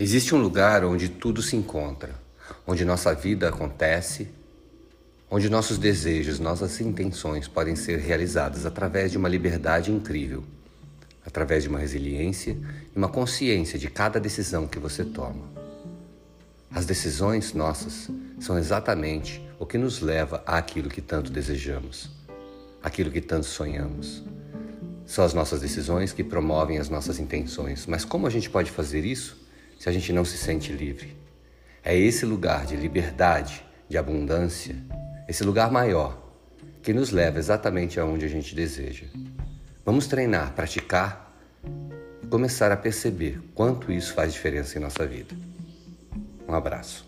Existe um lugar onde tudo se encontra, onde nossa vida acontece, onde nossos desejos, nossas intenções podem ser realizadas através de uma liberdade incrível, através de uma resiliência e uma consciência de cada decisão que você toma. As decisões nossas são exatamente o que nos leva àquilo que tanto desejamos, aquilo que tanto sonhamos. São as nossas decisões que promovem as nossas intenções, mas como a gente pode fazer isso? Se a gente não se sente livre. É esse lugar de liberdade, de abundância, esse lugar maior, que nos leva exatamente aonde a gente deseja. Vamos treinar, praticar e começar a perceber quanto isso faz diferença em nossa vida. Um abraço.